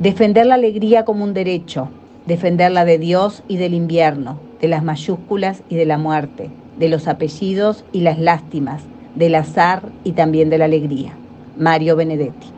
Defender la alegría como un derecho, defenderla de Dios y del invierno, de las mayúsculas y de la muerte, de los apellidos y las lástimas, del azar y también de la alegría. Mario Benedetti.